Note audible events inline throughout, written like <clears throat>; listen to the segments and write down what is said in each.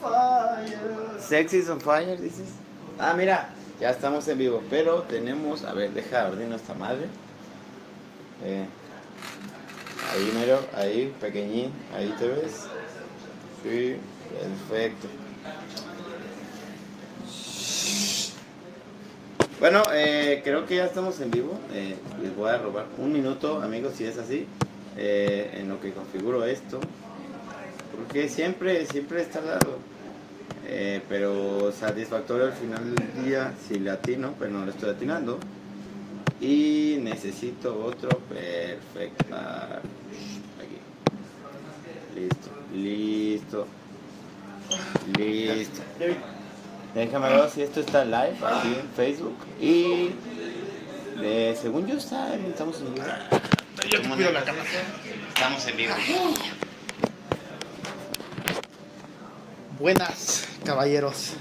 fire. Sexy on fire, dices. Ah, mira, ya estamos en vivo, pero tenemos, a ver, deja abrir nuestra madre. Eh, ahí, mero, ahí, pequeñín, ahí te ves. Sí, perfecto. Bueno, eh, creo que ya estamos en vivo. Eh, les voy a robar un minuto, amigos, si es así, eh, en lo que configuro esto. Porque siempre, siempre está dado. Eh, pero satisfactorio al final del día si le atino, pero no le estoy atinando. Y necesito otro perfecto. Aquí. Listo, listo, listo. Déjame ver si esto está live aquí en Facebook. Y según yo está, estamos en vivo. Yo te cuido la cámara. Estamos en vivo. Buenas, caballeros.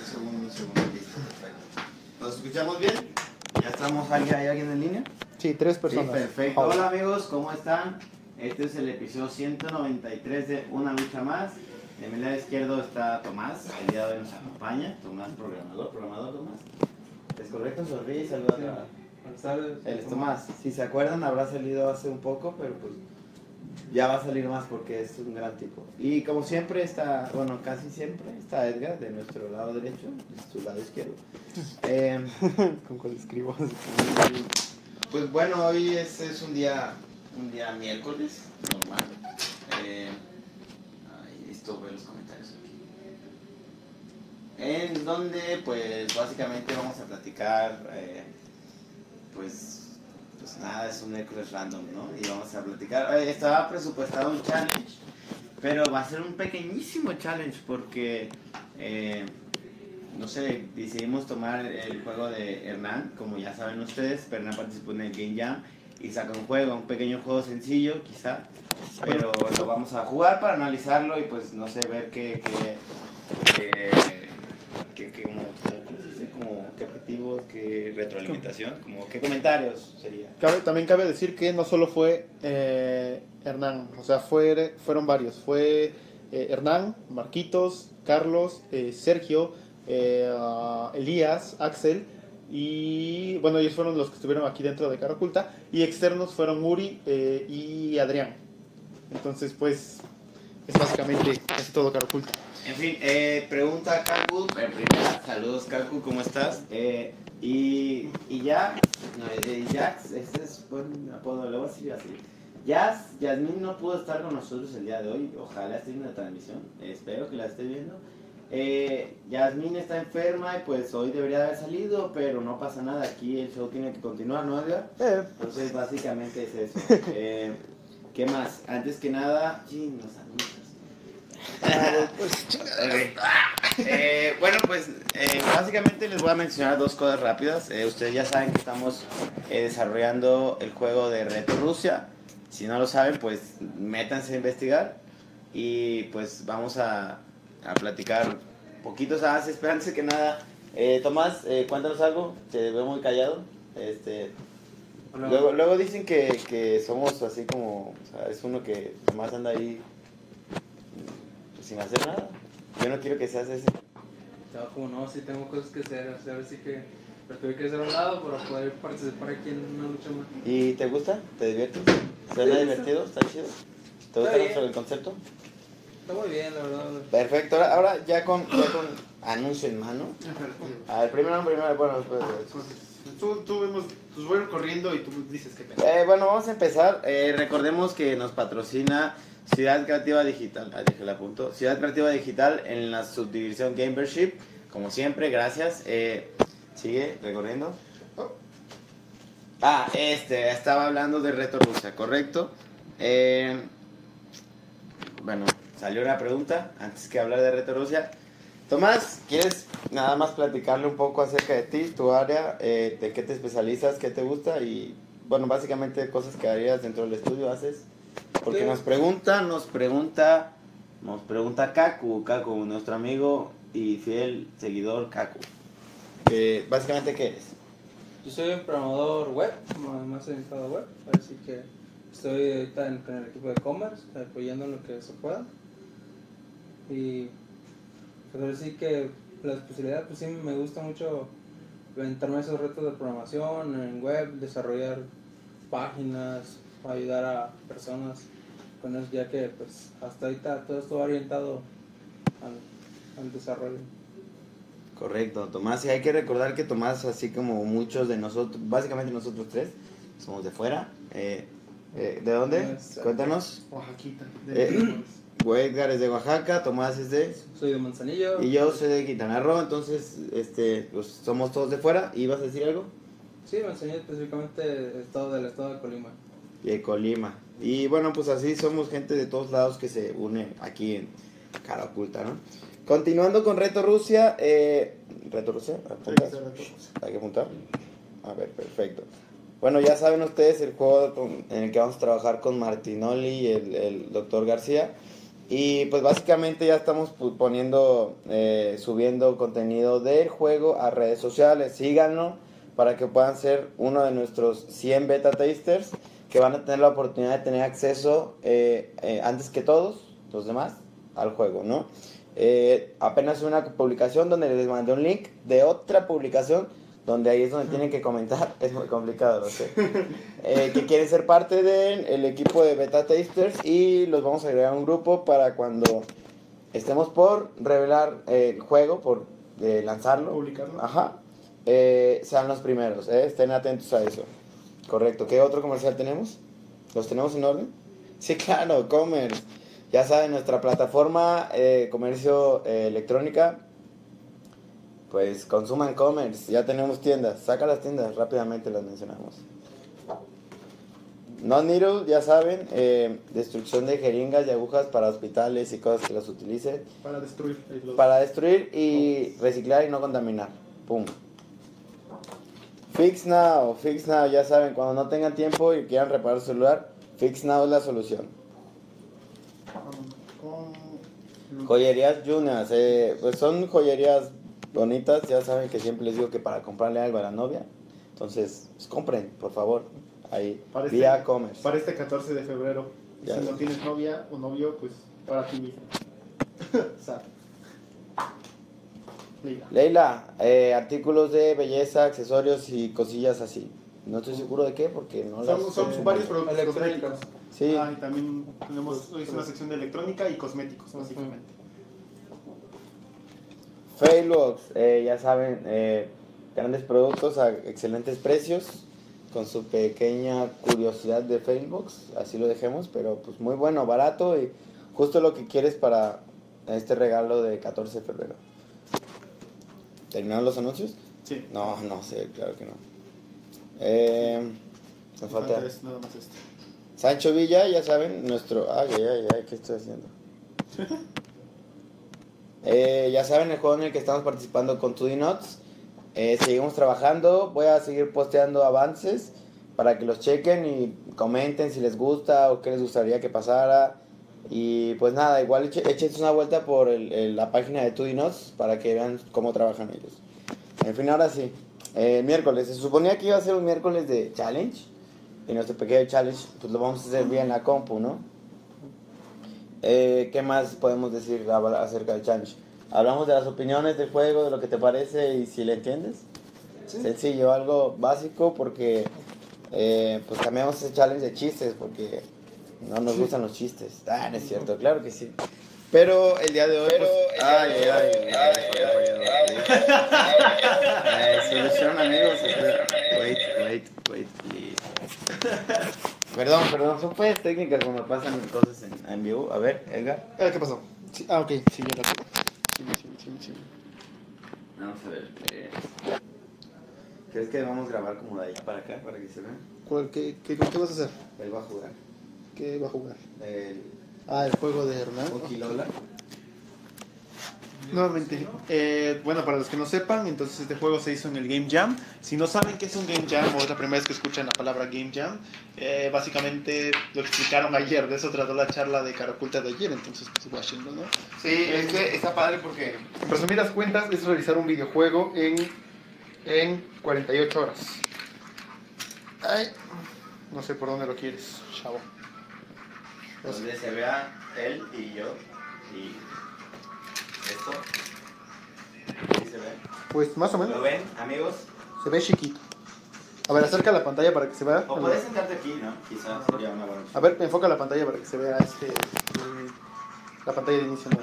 Un segundo, un segundo, listo, perfecto. ¿Nos escuchamos bien? ¿Ya estamos? ¿Hay, hay alguien en línea? Sí, tres Sí, personas. perfecto. Hola. Hola amigos, ¿cómo están? Este es el episodio 193 de Una Lucha Más. De mi lado izquierdo está Tomás, el día de hoy nos acompaña. Tomás, programador, programador Tomás. ¿Es correcto? Sonríe y saluda a tardes. Él es Tomás. Si se acuerdan, habrá salido hace un poco, pero pues ya va a salir más porque es un gran tipo. Y como siempre está, bueno, casi siempre está Edgar de nuestro lado derecho, de su lado izquierdo. <laughs> Eh, ¿Con cuál escribo? pues bueno, hoy es, es un día un día miércoles, normal. Eh, ahí listo, ver los comentarios aquí. En donde, pues básicamente vamos a platicar, eh, pues, pues nada, es un miércoles random, ¿no? Y vamos a platicar. eh, estaba presupuestado un challenge, pero va a ser un pequeñísimo challenge porque. eh, no sé, decidimos tomar el juego de Hernán, como ya saben ustedes, pero Hernán participó en el Game Jam y saca un juego, un pequeño juego sencillo quizá, pero lo vamos a jugar para analizarlo y pues no sé, ver qué, qué, qué, qué- qué- qué qué retroalimentación, como qué comentarios sería. Cabe- también cabe decir que no solo fue eh, Hernán, o sea, fue, fueron varios. Fue eh, Hernán, Marquitos, Carlos, eh, Sergio, ah, Elías, Axel y bueno, ellos fueron los que estuvieron aquí dentro de Cara Oculta y externos fueron Uri y Adrián. Entonces, pues, es básicamente casi todo Cara Oculta. En fin, eh, pregunta Kaku, en primera, saludos Kaku, ¿cómo estás? Eh, y, y ya, no, eh, Jax, este es buen apodo, le voy a decir así. Jazz, Yasmin no pudo estar con nosotros el día de hoy, ojalá esté viendo la transmisión, eh, espero que la esté viendo. Eh, Yasmin está enferma y pues hoy debería haber salido, pero no pasa nada, aquí el show tiene que continuar, ¿no, Edgar? Eh, Entonces, básicamente es eso. <laughs> Eh, ¿Qué más? Antes que nada, sí, <laughs> Ok. Eh, bueno, pues eh, básicamente les voy a mencionar dos cosas rápidas. Eh, ustedes ya saben que estamos eh, desarrollando el juego de Reto Rusia. Si no lo saben, pues métanse a investigar y pues vamos a, a platicar poquitos más. Espérense que nada. Eh, Tomás, eh, cuéntanos algo. Te veo muy callado. Este. Luego, luego dicen que, que somos así como, o sea, es uno que nomás anda ahí sin hacer nada. Yo no quiero que seas ese. No, como no, sí tengo cosas que hacer, o sea, así que prefiero que hacer a un lado para poder participar aquí en una lucha más. ¿Y te gusta? ¿Te diviertes? ¿Suena Sí, divertido? ¿Está chido? ¿Te gusta bien. el concepto? Está muy bien, la verdad. Perfecto, ahora, ahora ya, con, ya con anuncio en mano. A ver, primero, primero, bueno, después. después. tú, tú vemos, pues voy corriendo y tú dices que Eh, bueno, vamos a empezar. Eh, recordemos que nos patrocina Ciudad Creativa Digital. Ah, dije la punto. Ciudad Creativa Digital en la subdivisión Gamership. Como siempre, gracias. Eh, sigue recorriendo. Ah, este, estaba hablando de Reto Rusia, ¿correcto? Eh, bueno, salió una pregunta antes que hablar de Reto Rusia. Tomás, ¿quieres nada más platicarle un poco acerca de ti, tu área, eh, de qué te especializas, qué te gusta y, bueno, básicamente cosas que harías dentro del estudio haces? Porque Sí. nos pregunta, nos pregunta, nos pregunta Kaku, Kaku, nuestro amigo y fiel seguidor Kaku. Eh, básicamente, ¿qué eres? Yo soy un programador web, más- orientado web, así que estoy ahorita en, con el equipo de commerce, apoyando en lo que se pueda. Y pues sí que la especialidad, pues sí me gusta mucho inventarme esos retos de programación en web, desarrollar páginas, ayudar a personas con eso, ya que pues hasta ahorita todo esto va orientado al, al desarrollo. Correcto, Tomás. Y hay que recordar que Tomás, así como muchos de nosotros, básicamente nosotros tres, somos de fuera. Eh, eh, ¿De dónde? Cuéntanos. Oaxaquita. Eh, <clears throat> Edgar es de Oaxaca, Tomás es de... Soy de Manzanillo. Y yo soy de Quintana Roo, entonces este, pues, somos todos de fuera. ¿Y vas a decir algo? Sí, Manzanillo específicamente estado del estado de Colima. Y de Colima. Y bueno, pues así somos gente de todos lados que se une aquí en Cara Oculta, ¿no? Continuando con Reto Rusia, eh, ¿Reto Rusia? ¿Apuntas? Hay que apuntar. A ver, perfecto. Bueno, ya saben ustedes el juego en el que vamos a trabajar con Martinoli y el, el doctor García. Y pues básicamente ya estamos poniendo, eh, subiendo contenido del juego a redes sociales. Síganlo para que puedan ser uno de nuestros 100 beta tasters que van a tener la oportunidad de tener acceso eh, eh, antes que todos los demás al juego, ¿no? Eh, apenas una publicación donde les mandé un link de otra publicación donde ahí es donde tienen que comentar, <laughs> es muy complicado, lo sé, <laughs> eh, que quieren ser parte del equipo de beta tasters y los vamos a agregar a un grupo para cuando estemos por revelar eh, el juego, por eh, lanzarlo, Publicarlo. Ajá. Sean los primeros, estén atentos a eso. Correcto. ¿Qué otro comercial tenemos? ¿Los tenemos en orden? Sí, claro, Commerce. Ya saben, nuestra plataforma eh, comercio eh, electrónica, pues consuman Commerce. Ya tenemos tiendas. Saca las tiendas, rápidamente las mencionamos. No Needle, ya saben, eh, destrucción de jeringas y agujas para hospitales y cosas que las utilicen Para destruir. los- para destruir y reciclar y no contaminar. Pum. Fix Now, Fix Now, ya saben, cuando no tengan tiempo y quieran reparar su celular, Fix Now es la solución. Joyerías Juniors, eh, pues son joyerías bonitas, ya saben que siempre les digo que para comprarle algo a la novia, entonces pues, compren, por favor, ahí, Para este- vía Commerce. Para este 14 de febrero. Ya si no tienes novia o novio, pues para ti mismo. <laughs> o sea. Leila, eh, artículos de belleza, accesorios y cosillas así. No estoy seguro de qué porque no las... Son, son sé. varios productos Electrónicos. Sí. Ah, y también tenemos hoy es una sección de electrónica y cosméticos, básicamente. Failbox, eh, ya saben, eh, grandes productos a excelentes precios, con su pequeña curiosidad de Failbox, así lo dejemos, pero pues muy bueno, barato y justo lo que quieres para este regalo de 14 de febrero. ¿Terminaron los anuncios? Sí. No, no sé, claro que no. Eh, me falta... Falta es nada más este. Sancho Villa, ya saben, nuestro... Ay, ay, ay, ay, ¿qué estoy haciendo? <laughs> Eh, ya saben el juego en el que estamos participando con 2D Nuts. Eh, seguimos trabajando, voy a seguir posteando avances para que los chequen y comenten si les gusta o qué les gustaría que pasara. Y pues nada, igual échense una vuelta por el- el- la página de 2D Nuts para que vean cómo trabajan ellos. En fin, ahora sí. Eh, miércoles, se suponía que iba a ser un miércoles de challenge. Y nuestro pequeño challenge, pues lo vamos a hacer vía en la compu, ¿no? Eh, ¿Qué más podemos decir acerca del challenge? Hablamos de las opiniones del juego, de lo que te parece y si le entiendes. Sencillo, algo básico porque eh, pues cambiamos ese challenge de chistes porque no nos gustan los chistes. Ah, no es cierto, claro que sí. Pero el día de hoy. pues, ay, ay, ay, ay, ay, Solución, amigos. Wait, wait, wait, please. <laughs> Perdón, perdón, son pues técnicas cuando pasan cosas en, en vivo. A ver, Edgar. Ah, ¿Qué pasó? Sí, ah, ok, sí, ya la. Sí, sí, sí, sí. Vamos a ver. eh, ¿Crees que vamos a grabar como de allá para acá para que se vean? ¿Cuál, qué, qué, ¿Qué vas a hacer? Él va a jugar. ¿Qué va a jugar? El Ah, el juego de Hernán. Okilola. Nuevamente, eh, bueno, para los que no sepan, entonces este juego se hizo en el Game Jam. Si no saben qué es un Game Jam o es la primera vez que escuchan la palabra Game Jam, eh, básicamente lo explicaron ayer, de eso trató la charla de cara oculta de ayer, entonces pues Washington, ¿no? Sí, es que está padre porque. En resumidas cuentas, es realizar un videojuego en, en 48 horas. Ay, no sé por dónde lo quieres, chavo. Donde se vea él y yo. Y esto. ¿Sí se ve? Pues más o ¿Lo menos. ven, amigos? Se ve chiquito. A ver, acerca la pantalla para que se vea. O podés sentarte aquí, ¿no? Quizás sería una buena A ver, enfoca la pantalla para que se vea este. La pantalla de inicio, ¿no?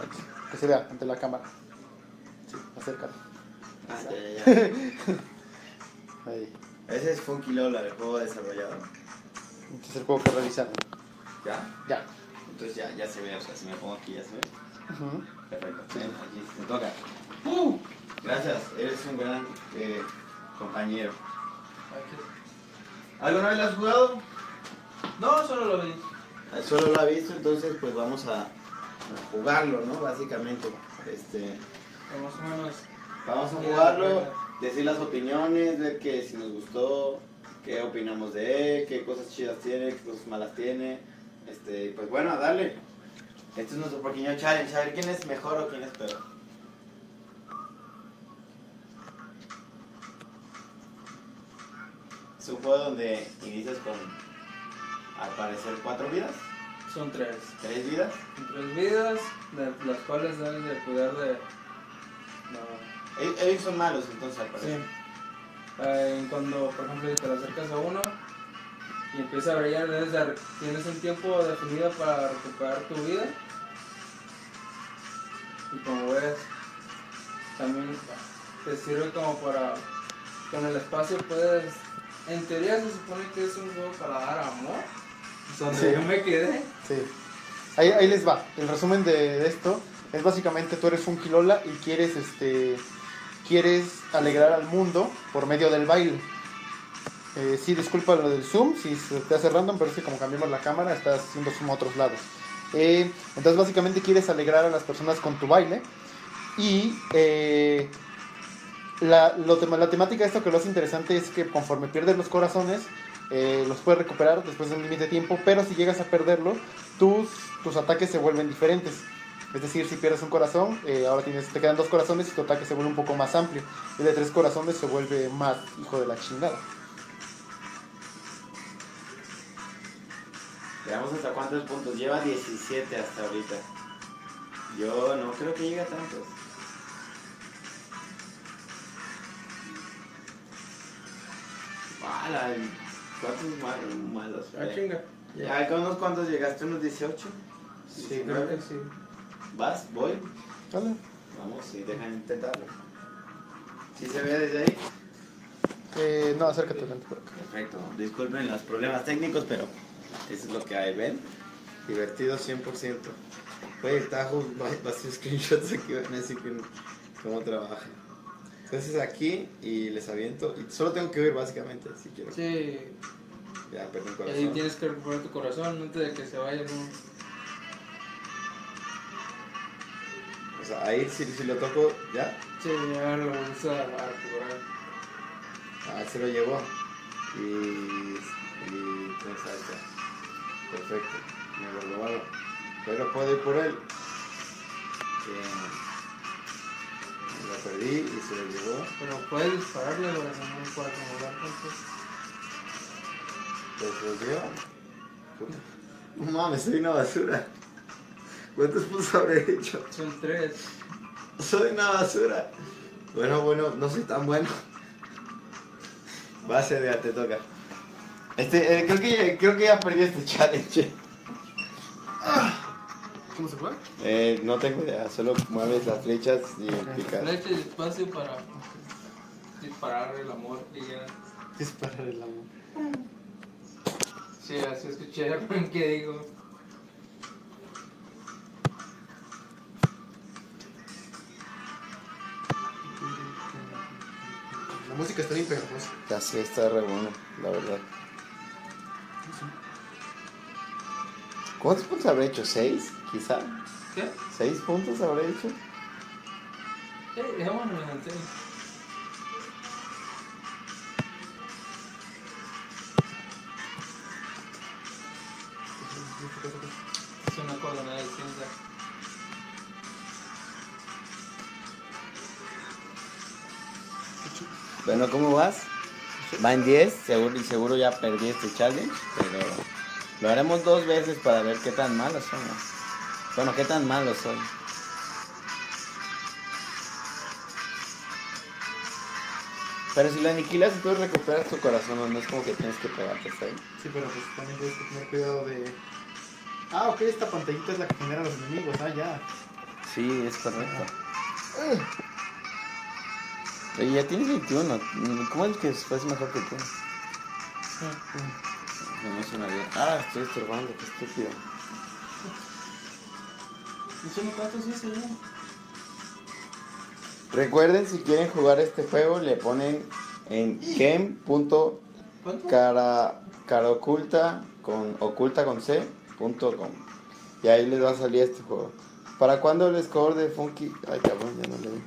que se vea ante la cámara. Sí, acércala. Ah, ya, ya, ya. <laughs> Ahí. Ese es Funky Lola, el juego desarrollado. Este es el juego que revisaron. ¿Ya? Ya. Entonces ya, ya se ve, o sea, si me pongo aquí ya se ve. Ujú. Perfecto. Ven, aquí me toca. ¡Uh! Gracias, eres un gran eh, compañero. ¿Alguna vez lo has jugado? No, solo lo vi. Ah, Solo lo ha visto, entonces pues vamos a, a jugarlo, ¿no? Básicamente. Este, Más o menos. vamos a jugarlo, decir las opiniones, ver que si nos gustó, qué opinamos de él, qué cosas chidas tiene, qué cosas malas tiene. Este, pues bueno, a darle. Este es nuestro pequeño challenge, a ver quién es mejor o quién es peor. Es un juego donde inicias con, al parecer, cuatro vidas, Son tres. tres vidas. Tres vidas, de las cuales debes de cuidar de. No. Ellos son malos, entonces, al Sí. parecer. Eh, cuando, por ejemplo, te acercas a uno y empieza a brillar, tienes un tiempo definido para recuperar tu vida. Y como ves, también te sirve como para. Con el espacio puedes. En teoría se supone que es un juego para dar amor. Donde Sí. yo me quedé. Sí. Ahí, ahí les va. El resumen de, de esto es básicamente tú eres un Kilola y quieres este quieres alegrar al mundo por medio del baile. Eh, sí, disculpa lo del zoom, si se te hace random, pero es que como cambiamos la cámara, estás haciendo zoom a otros lados. Eh, entonces básicamente quieres alegrar a las personas con tu baile y eh, la, temática de esto que lo hace interesante es que conforme pierdes los corazones, los puedes recuperar después de un límite de tiempo, pero si llegas a perderlo, tus, ataques se vuelven diferentes. Es decir, si pierdes un corazón, ahora tienes, te quedan dos corazones y tu ataque se vuelve un poco más amplio. Y de tres corazones se vuelve más hijo de la chingada. Veamos hasta cuántos puntos. Lleva 17 hasta ahorita. Yo no creo que llegue a tantos. Mala, ¿cuántos malos? malos Ah, chinga. Ya, ¿con unos cuantos llegaste? ¿Unos 18? Sí, creo que sí. ¿Vas? ¿Voy? ¿Vale? Vamos, sí, dejan intentarlo. ¿Sí se ve desde ahí? Eh, no, acércate tanto por acá. Perfecto. Disculpen los problemas técnicos, pero eso es lo que hay, ¿ven? Divertido 100%. Oye, Tajo, va a hacer screenshots aquí, van a decir cómo trabaja. Entonces aquí y les aviento. Y solo tengo que ver básicamente, si quiero. Sí, Ya, perdón, y ahí corazón. tienes que recuperar tu corazón antes de que se vaya. ¿no? O sea, ahí si, si lo toco, ya. Sí, ya lo vamos a, recuperar. Ah, se lo llevó. Y. Y. Pues ahí está. Perfecto. Me lo robaron. Pero puedo ir por él. Bien. Lo perdí y se lo llevó. Pero puedes dispararle para que no pueda tantos. Pues lo dio. No mames, soy una basura. ¿Cuántos puntos habré hecho? Son tres. Soy una basura. Bueno, bueno, no soy tan bueno. Base de te toca. Este, eh, creo, que, ya- creo que ya perdí este challenge. ¿Cómo se fue? Eh, no tengo idea, solo mueves las flechas y picas. Flecha y espacio para disparar el amor y ya. Disparar el amor. Sí, así escuché que digo. La música está bien pegajosa. Ya sí, está re bueno, la verdad. ¿Cuántos puntos habré hecho? ¿Seis? Quizá. ¿Qué? ¿Seis puntos habré hecho? Sí, dejémonos en serio. Es una coordenada distinta. Bueno, ¿cómo vas? Va en 10, seguro, y seguro ya perdí este challenge, pero lo haremos dos veces para ver qué tan malos somos. Bueno, qué tan malos son. Pero si lo aniquilas, puedes recuperar tu corazón, no, es como que tienes que pegarte, ¿sabes? Sí, pero pues también tienes que tener cuidado de... Ah, ok, esta pantallita es la que genera los enemigos, ah, ya. Sí, es correcto. Ah. Ya tienes 21, ¿cómo es que es mejor que tú? Ah, no me suena bien. Ah, estoy estorbando, qué estúpido. Recuerden, si quieren jugar este juego, le ponen en game.caraoculta con oculta con c punto com. Y ahí les va a salir este juego. ¿Para cuándo el score de Funky? Ay, cabrón, ya no leí.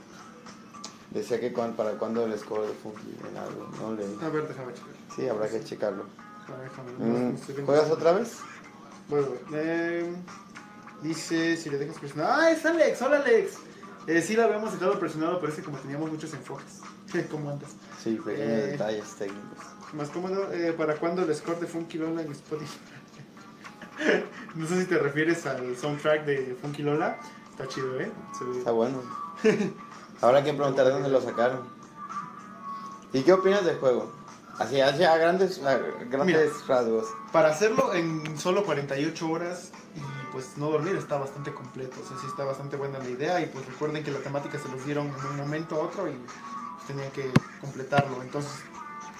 Decía que cuan- para cuándo el score de Funky en algo, no leí. A ver, déjame checar. Sí, habrá que checarlo. A ver, déjame. Mm, no, viendo. ¿Juegas otra vez? Voy. Eh, dice, si le dejas presionar... ¡Ah, es Alex! ¡Hola, Alex! Eh, sí, la habíamos dejado presionado, pero es que como teníamos muchos enfoques. <laughs> ¿Cómo andas? Sí, pequeños Eh. detalles técnicos. Más cómodo, eh, ¿para cuándo el score de Funky Lola en Spotify? <laughs> no sé si te refieres al soundtrack de Funky Lola. Está chido, ¿eh? Se Está bueno. <laughs> Habrá que preguntar de dónde lo sacaron. ¿Y qué opinas del juego? Así, así a grandes, a grandes Mira. rasgos. Para hacerlo en solo 48 horas y pues no dormir está bastante completo. O sea, sí está bastante buena la idea. Y pues recuerden que la temática se los dieron en un momento a otro y pues, tenían que completarlo. Entonces,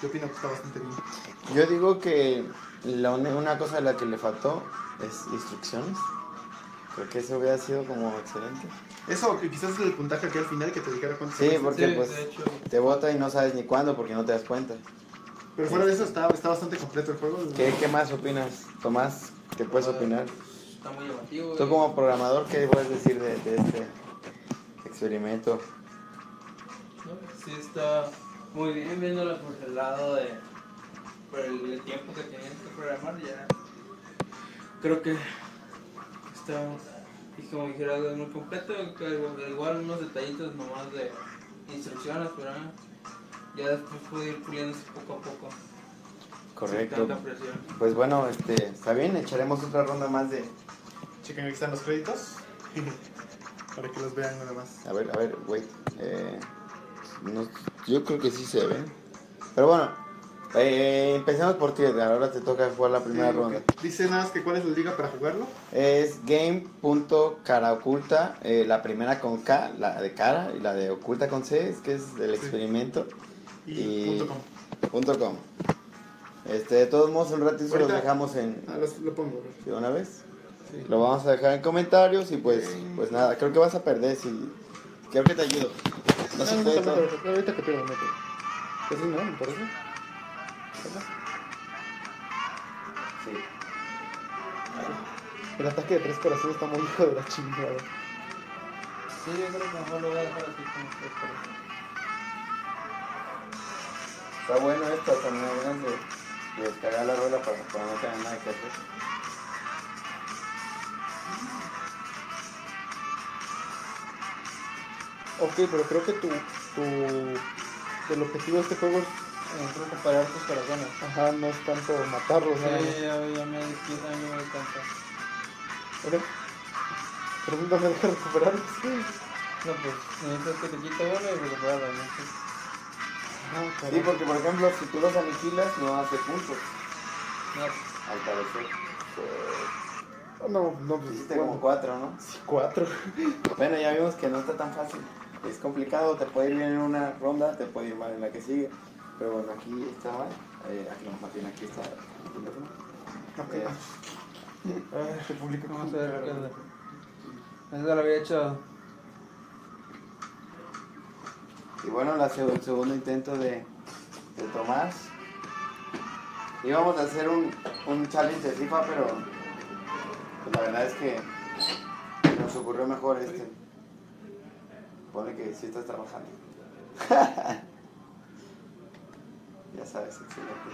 yo opino que está bastante bien. Yo digo que la una cosa a la que le faltó es instrucciones. Creo que eso hubiera sido como excelente. Eso que quizás es el puntaje aquí al final que te dijera cuánto Sí, porque Sí, pues hecho. te bota y no sabes ni cuándo porque no te das cuenta. Pero fuera de eso está, está bastante completo el juego. ¿Qué, qué más opinas, Tomás? ¿Qué puedes opinar? Está muy llamativo. Tú y- como programador, ¿qué puedes decir de, de este experimento? ¿no? Sí está muy bien viéndolo por el lado de por el, el tiempo que tenías que programar ya creo que está y como dijera algo muy completo igual- unos detallitos nomás de instrucciones pero ah, ya después pude ir puliéndose poco a poco Correcto. sin tanta presión Pues bueno, este, está bien, echaremos otra ronda más de... Chequen, aquí están los créditos. <laughs> Para que los vean nada más. A ver, a ver, wait. Eh, no- yo creo que sí se ven. Pero bueno, eh, empecemos por ti. Ahora te toca jugar la primera Sí, ronda. Dice nada más que cuál es la liga para jugarlo. Es game.caraoculta, eh, la primera con K, la de cara, y la de oculta con C, es que es del Sí. Y, Y- punto com. Punto com. Este, de todos modos, un ratito los Ahorita- dejamos en... Ah, los- lo pongo. ¿De una vez? Sí. Lo vamos a dejar en comentarios y pues, pues nada, creo que vas a perder si... Creo que te ayudo. No se puede no, no, todo. no, no, ahorita que pierdo, no, Pues sí, ¿no? ¿Me parece? Sí. El ataque de tres corazones está muy hijo de la chingada. sí yo creo que mejor lo voy a dejar así como que por- Está bueno esto, dan ganas de, de descargar la rueda para, para no tener nada que hacer. Ok, pero creo que tu, tu el objetivo de este juego es parar tus corazones ajá, no es tanto matarlos. Sí, ya, ya me di cuenta, a mí me cuenta. Ok. Pero no me deja recuperarlos. No, pues necesitas que te quite uno y recuperarlo. ¿no? Ah, Sí, porque por ejemplo, si tú los aniquilas, no hace puntos, No, al parecer. No, no, pues Hiciste bueno, como cuatro, ¿no? sí, cuatro. Bueno, ya vimos que no está tan fácil. Es complicado, te puede ir bien en una ronda, te puede ir mal en la que sigue. Pero bueno, aquí está mal. Eh, aquí, no, más bien aquí está el teléfono. Ok. Eh, Ay, República vamos a ver qué onda. Eso lo había hecho. Y bueno, el segundo intento de, de Tomás. Íbamos a hacer un, un challenge de FIFA, pero pues, la verdad es que nos ocurrió mejor este. Pone que sí estás trabajando. <laughs> ya sabes, excelente.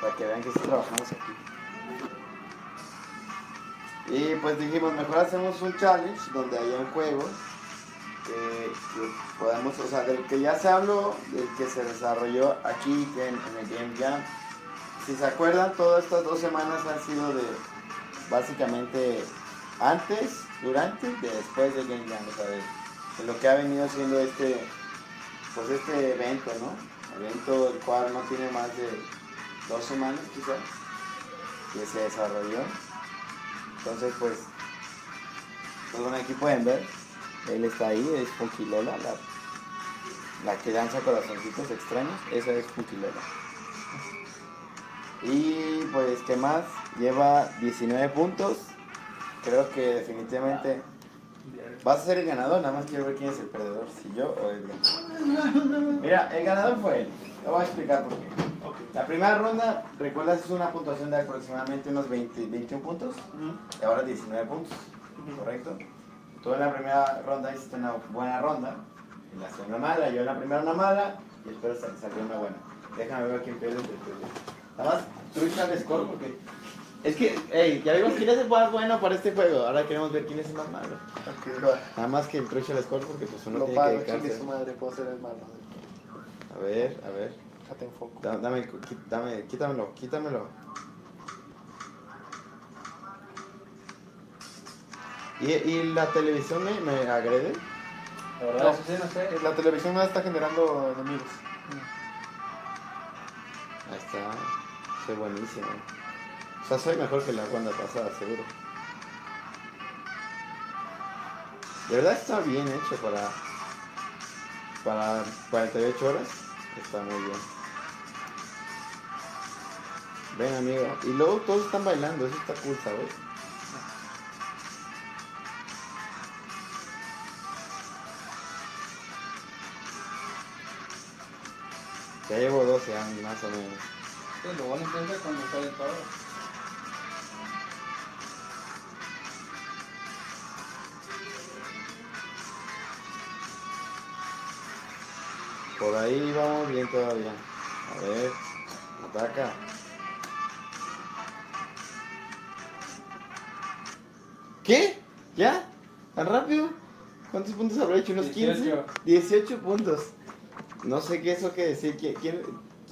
Para que vean que sí trabajamos aquí. Y pues dijimos, mejor hacemos un challenge donde haya un juego que, podamos, o sea, del que ya se habló, del que se desarrolló aquí en, el Game Jam. Si se acuerdan, todas estas dos semanas han sido de básicamente antes, durante y después del Game Jam, o sea, de, lo que ha venido siendo este, pues este evento, ¿no? Evento el cual no tiene más de dos semanas quizás que se desarrolló. Entonces pues, pues bueno, aquí pueden ver, él está ahí, es Funky Lola, la, la que danza corazoncitos extraños, esa es Funky Lola. Y pues, ¿qué más? Lleva 19 puntos. Creo que definitivamente vas a ser el ganador. Nada más quiero ver quién es el perdedor, si yo o él. Mira, el ganador fue él. Te voy a explicar por qué. La primera ronda, recuerdas, es una puntuación de aproximadamente unos 20, 21 puntos. Y ahora 19 puntos. ¿Correcto? Tú en la primera ronda hiciste una buena ronda. En la segunda mala, yo en la primera una mala. Y espero sal- salió una buena. Déjame ver quién pierde. pierde. Nada más, trucha el score porque. Es que, hey, ya vimos quién es el más bueno para este juego. Ahora queremos ver quién es el más malo. Nada más que el trucha el score porque pues uno Lo tiene pago, que dedicarse. su madre, puedo ser el malo. A ver, a ver. Dame, dame, quítamelo, quítamelo. ¿Y, y la televisión me, me agrede? La verdad, No. eso sí, no sé. La televisión no está generando enemigos. Ahí está. Soy buenísimo. O sea, soy mejor que la ronda pasada, seguro. De verdad está bien hecho para. Para 48 horas. Está muy bien. Ven, amigo. Y luego todos están bailando. Eso está cool, ¿sabes? Ya llevo 12 años más o menos. Sí, lo bueno empieza cuando sale todo. Por ahí vamos bien todavía. A ver, ataca. ¿Qué? ¿Ya? ¿Tan rápido? ¿Cuántos puntos habrá hecho? ¿Unos 15? 18. 18 puntos. No sé qué eso que decir. ¿Quién, quién,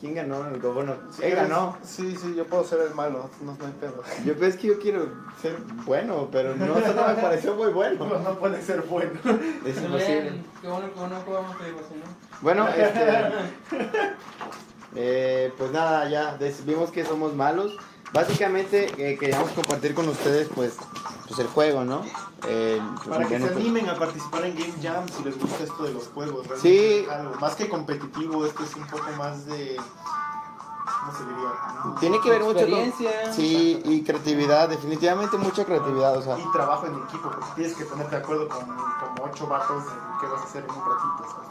quién ganó? el Bueno, Si él quieres- ganó. Sí, sí, yo puedo ser el malo, no, no hay pedo. Yo pues que yo quiero ser bueno, pero no, eso no me pareció muy bueno. <laughs> no puede ser bueno. Es imposible. Qué bueno que no jugamos ¿no? <laughs> Este, eh, pues nada, ya vimos que somos malos. Básicamente eh, queríamos compartir con ustedes pues, pues el juego, ¿no? Eh, pues, Para que se pues, animen a participar en Game Jam si les gusta esto de los juegos. realmente Sí. es algo Más que competitivo, esto es un poco más de. ¿Cómo se diría? Tiene que ver mucho con... Experiencia. Sí, y creatividad, definitivamente mucha creatividad, o sea... Y trabajo en equipo, porque tienes que ponerte de acuerdo con como ocho vatos en qué vas a hacer en un ratito. ¿sabes?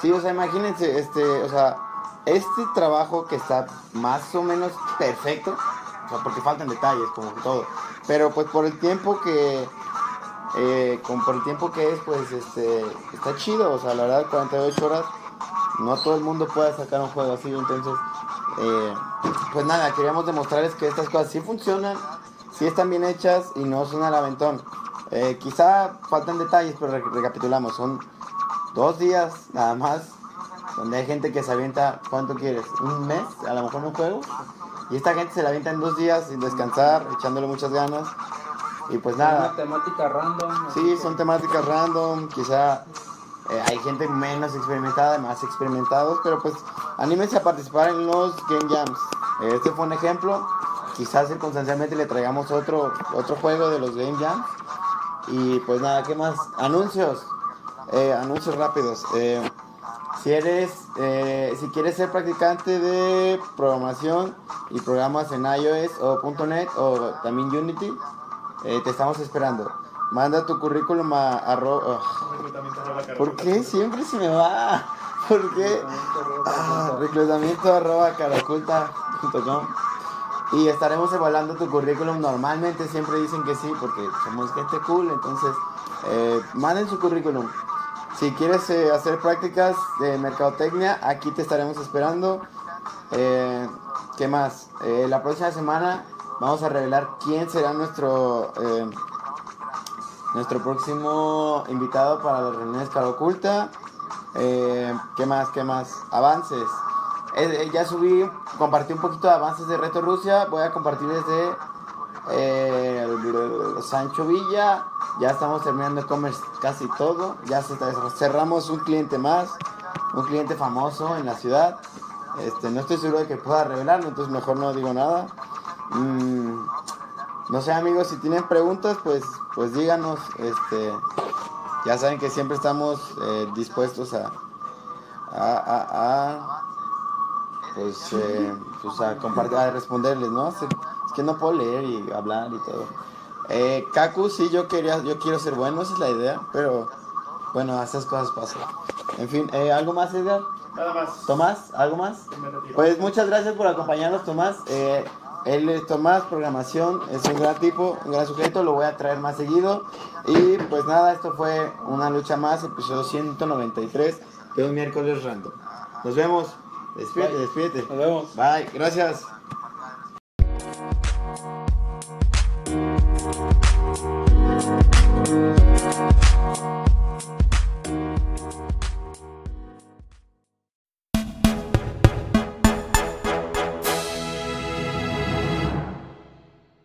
Sí, o sea, imagínense, este, o sea, este trabajo que está más o menos perfecto, o sea, porque faltan detalles, como todo, pero pues por el tiempo que, eh, con, por el tiempo que es, pues, este, está chido, o sea, la verdad, 48 horas, no todo el mundo puede sacar un juego así, entonces, eh, pues nada, queríamos demostrarles que estas cosas sí funcionan, sí están bien hechas y no son al aventón. Eh, quizá faltan detalles, pero re- recapitulamos, son dos días nada más, donde hay gente que se avienta, ¿cuánto quieres? ¿Un mes? A lo mejor un juego. Y esta gente se la avienta en dos días sin descansar, echándole muchas ganas. Y pues Una nada, temática random. sí, son temáticas random, quizá eh, hay gente menos experimentada, más experimentados, pero pues anímense a participar en los Game Jams. Este fue un ejemplo, quizás circunstancialmente le traigamos otro, otro juego de los Game Jams. Y pues nada, ¿qué más? Anuncios. Eh, anuncios rápidos. Eh, si eres, eh, si quieres ser practicante de programación y programas en iOS o .NET o también Unity, eh, te estamos esperando. Manda tu currículum a, arroba ¿Por caracol. qué siempre se me va? <laughs> ¿Por qué? Ah, reclutamiento arroba caraculta.com y estaremos evaluando tu currículum. Normalmente siempre dicen que sí porque somos gente cool, entonces eh, manden su currículum. Si quieres eh, hacer prácticas de mercadotecnia, aquí te estaremos esperando. Eh, ¿Qué más? Eh, la próxima semana vamos a revelar quién será nuestro nuestro próximo invitado para las reuniones cara oculta. ¿Qué más? ¿Qué más? Avances. Ya subí, compartí un poquito de avances de Reto Rusia. Voy a compartir desde Sancho Villa. Ya estamos terminando e-commerce casi todo. Ya cerramos un cliente más. un cliente famoso en la ciudad. Este, no estoy seguro de que pueda revelarlo, entonces mejor no digo nada. Mm, no sé amigos, si tienen preguntas, pues, pues díganos. Este, ya saben que siempre estamos eh, dispuestos a, a, a, a, pues, eh, pues a compartir, a responderles, ¿no? Es que no puedo leer y hablar y todo. Eh, Kaku, sí, yo quería, yo quiero ser bueno, esa es la idea, pero bueno, esas cosas pasan. En fin, eh, ¿algo más, Edgar? Nada más. Tomás, ¿algo más? Pues muchas gracias por acompañarnos, Tomás. Eh, él es Tomás, programación, es un gran tipo, un gran sujeto, lo voy a traer más seguido. Y pues nada, esto fue una lucha más, episodio 193 de un miércoles random. Nos vemos. Despídete, Bye. despídete. Nos vemos. Bye, gracias.